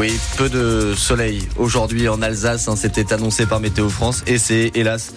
Oui, peu de soleil aujourd'hui en Alsace, hein, c'était annoncé par Météo France et c'est hélas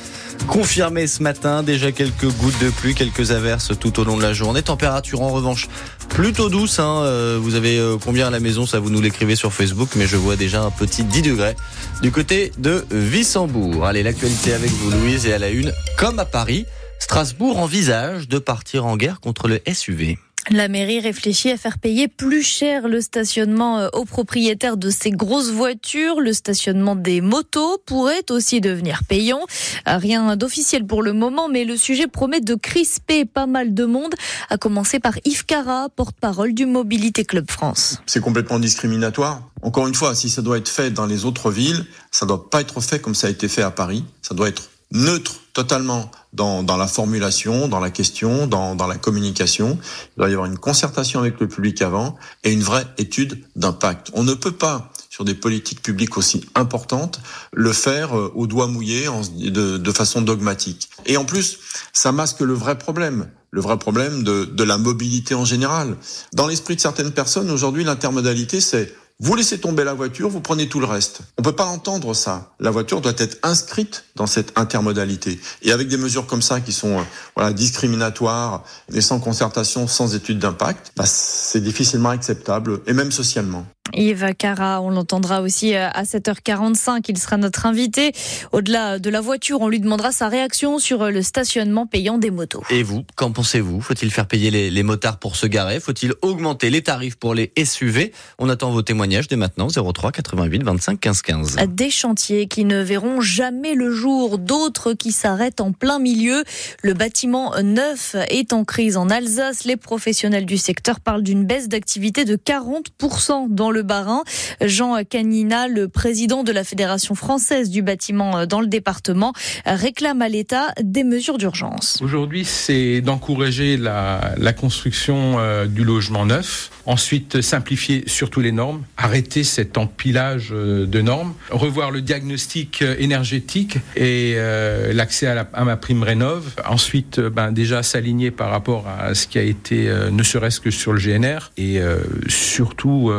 confirmé ce matin. Déjà quelques gouttes de pluie, quelques averses tout au long de la journée. Température en revanche plutôt douce. Hein. Euh, vous avez euh, combien à la maison Ça vous nous l'écrivez sur Facebook, mais je vois déjà un petit 10 degrés du côté de Wissembourg. Allez, l'actualité avec vous Louise et à la une, comme à Paris, Strasbourg envisage de partir en guerre contre le SUV. La mairie réfléchit à faire payer plus cher le stationnement euh, aux propriétaires de ces grosses voitures. Le stationnement des motos pourrait aussi devenir payant. Euh, rien d'officiel pour le moment, mais le sujet promet de crisper pas mal de monde, à commencer par Yves Cara, porte-parole du Mobilité Club France. C'est complètement discriminatoire. Encore une fois, si ça doit être fait dans les autres villes, ça ne doit pas être fait comme ça a été fait à Paris. Ça doit être neutre totalement dans, dans la formulation, dans la question, dans, dans la communication. Il doit y avoir une concertation avec le public avant et une vraie étude d'impact. On ne peut pas sur des politiques publiques aussi importantes, le faire euh, au doigt mouillé de, façon dogmatique. Et en plus, ça masque le vrai problème le vrai problème de, de la mobilité en général. Dans l'esprit de certaines personnes, aujourd'hui, l'intermodalité, c'est vous laissez tomber la voiture, vous prenez tout le reste. On peut pas entendre ça. La voiture doit être inscrite dans cette intermodalité. Et avec des mesures comme ça qui sont euh, voilà discriminatoires et sans concertation, sans étude d'impact, bah, c'est difficilement acceptable et même socialement. Yves Cara, on l'entendra aussi euh, à 7h45. Il sera notre invité. Au-delà de la voiture, on lui demandera sa réaction sur euh, le stationnement payant des motos. Et vous, qu'en pensez-vous? Faut-il faire payer les, les, motards pour se garer? Faut-il augmenter les tarifs pour les SUV On attend vos témoignages dès maintenant 03 88 25 15 15. Des chantiers qui ne verront jamais le jour, d'autres qui s'arrêtent en plein milieu. Le bâtiment neuf est en crise en Alsace. Les professionnels du secteur parlent d'une baisse d'activité de 40% dans le Barin. Jean Canina, le président de la Fédération française du bâtiment dans le département, réclame à l'État des mesures d'urgence. Aujourd'hui, c'est d'encourager la, construction euh, du logement neuf, ensuite simplifier surtout les normes, arrêter cet empilage euh, de normes, revoir le diagnostic euh, énergétique et euh, l'accès à, ma prime rénov, ensuite ben, déjà s'aligner par rapport à ce qui a été euh, ne serait-ce que sur le GNR et euh, surtout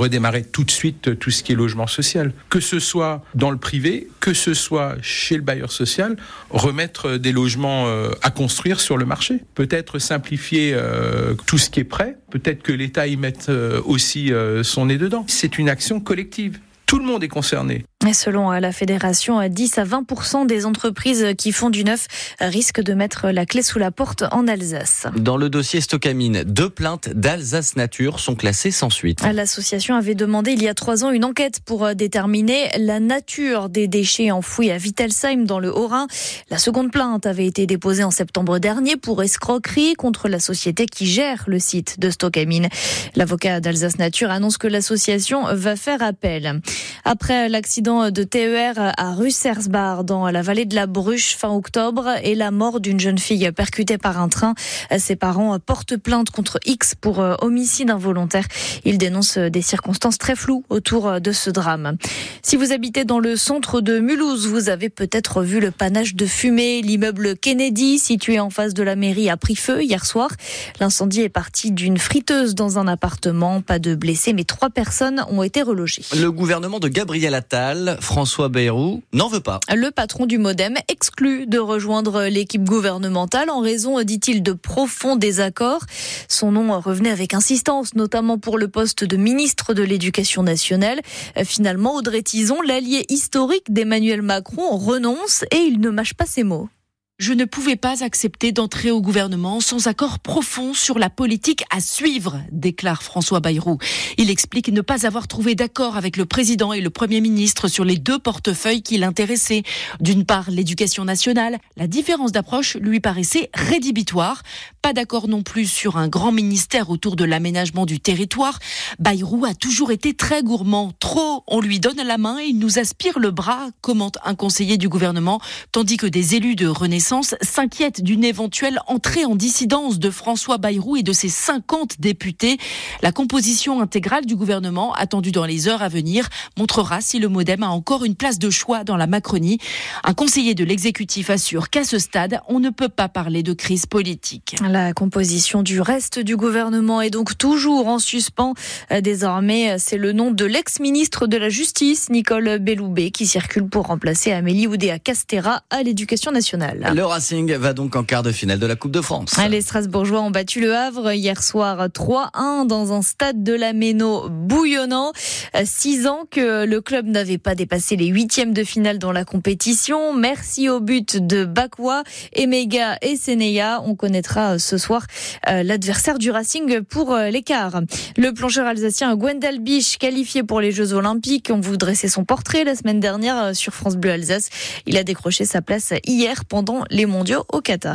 redémarrer tout de suite tout ce qui est logement social. Que ce soit dans le privé, que ce soit chez le bailleur social, remettre des logements euh, à construire sur le marché. Peut-être simplifier euh, tout ce qui est prêt. Peut-être que l'État y mette euh, aussi son nez dedans. C'est une action collective. Tout le monde est concerné. Et selon la fédération, 10 à 20% des entreprises qui font du neuf risquent de mettre la clé sous la porte en Alsace. Dans le dossier Stocamine, deux plaintes d'Alsace Nature sont classées sans suite. L'association avait demandé il y a trois ans une enquête pour déterminer la nature des déchets enfouis à Wittelsheim dans le Haut-Rhin. La seconde plainte avait été déposée en septembre dernier pour escroquerie contre la société qui gère le site de Stocamine. L'avocat d'Alsace Nature annonce que l'association va faire appel. Après l'accident de TER à Russersbach dans la vallée de la Bruche fin octobre et la mort d'une jeune fille percutée par un train. Ses parents portent plainte contre X pour homicide involontaire. Ils dénoncent des circonstances très floues autour de ce drame. Si vous habitez dans le centre de Mulhouse, vous avez peut-être vu le panache de fumée. L'immeuble Kennedy, situé en face de la mairie, a pris feu hier soir. L'incendie est parti d'une friteuse dans un appartement. Pas de blessés, mais trois personnes ont été relogées. Le gouvernement de Gabriel Attal François Bayrou n'en veut pas. Le patron du Modem exclut de rejoindre l'équipe gouvernementale en raison, dit-il, de profonds désaccords. Son nom revenait avec insistance, notamment pour le poste de ministre de l'Éducation nationale. Finalement, Audrey Tison, l'allié historique d'Emmanuel Macron, renonce et il ne mâche pas ses mots. Je ne pouvais pas accepter d'entrer au gouvernement sans accord profond sur la politique à suivre, déclare François Bayrou. Il explique ne pas avoir trouvé d'accord avec le président et le premier ministre sur les deux portefeuilles qui l'intéressaient. D'une part, l'éducation nationale. La différence d'approche lui paraissait rédhibitoire. Pas d'accord non plus sur un grand ministère autour de l'aménagement du territoire. Bayrou a toujours été très gourmand. Trop, on lui donne la main et il nous aspire le bras, commente un conseiller du gouvernement, tandis que des élus de Renaissance s'inquiètent d'une éventuelle entrée en dissidence de François Bayrou et de ses 50 députés. La composition intégrale du gouvernement, attendue dans les heures à venir, montrera si le modem a encore une place de choix dans la Macronie. Un conseiller de l'exécutif assure qu'à ce stade, on ne peut pas parler de crise politique. La composition du reste du gouvernement est donc toujours en suspens. Désormais, c'est le nom de l'ex-ministre de la Justice, Nicole Belloubet, qui circule pour remplacer Amélie Oudéa Castera à l'éducation nationale. Le Racing va donc en quart de finale de la Coupe de France. Les Strasbourgeois ont battu le Havre hier soir 3-1 dans un stade de la Méno bouillonnant. Euh, six ans que le club n'avait pas dépassé les huitièmes de finale dans la compétition. Merci au but de Bakwa, Emega et Seneya. On connaîtra ce soir euh, l'adversaire du Racing pour euh, l'écart. Le plongeur alsacien Gwendal Biche, qualifié pour les Jeux Olympiques, on vous dressait son portrait la semaine dernière euh, sur France Bleu Alsace. Il a décroché sa place hier pendant les mondiaux au Qatar.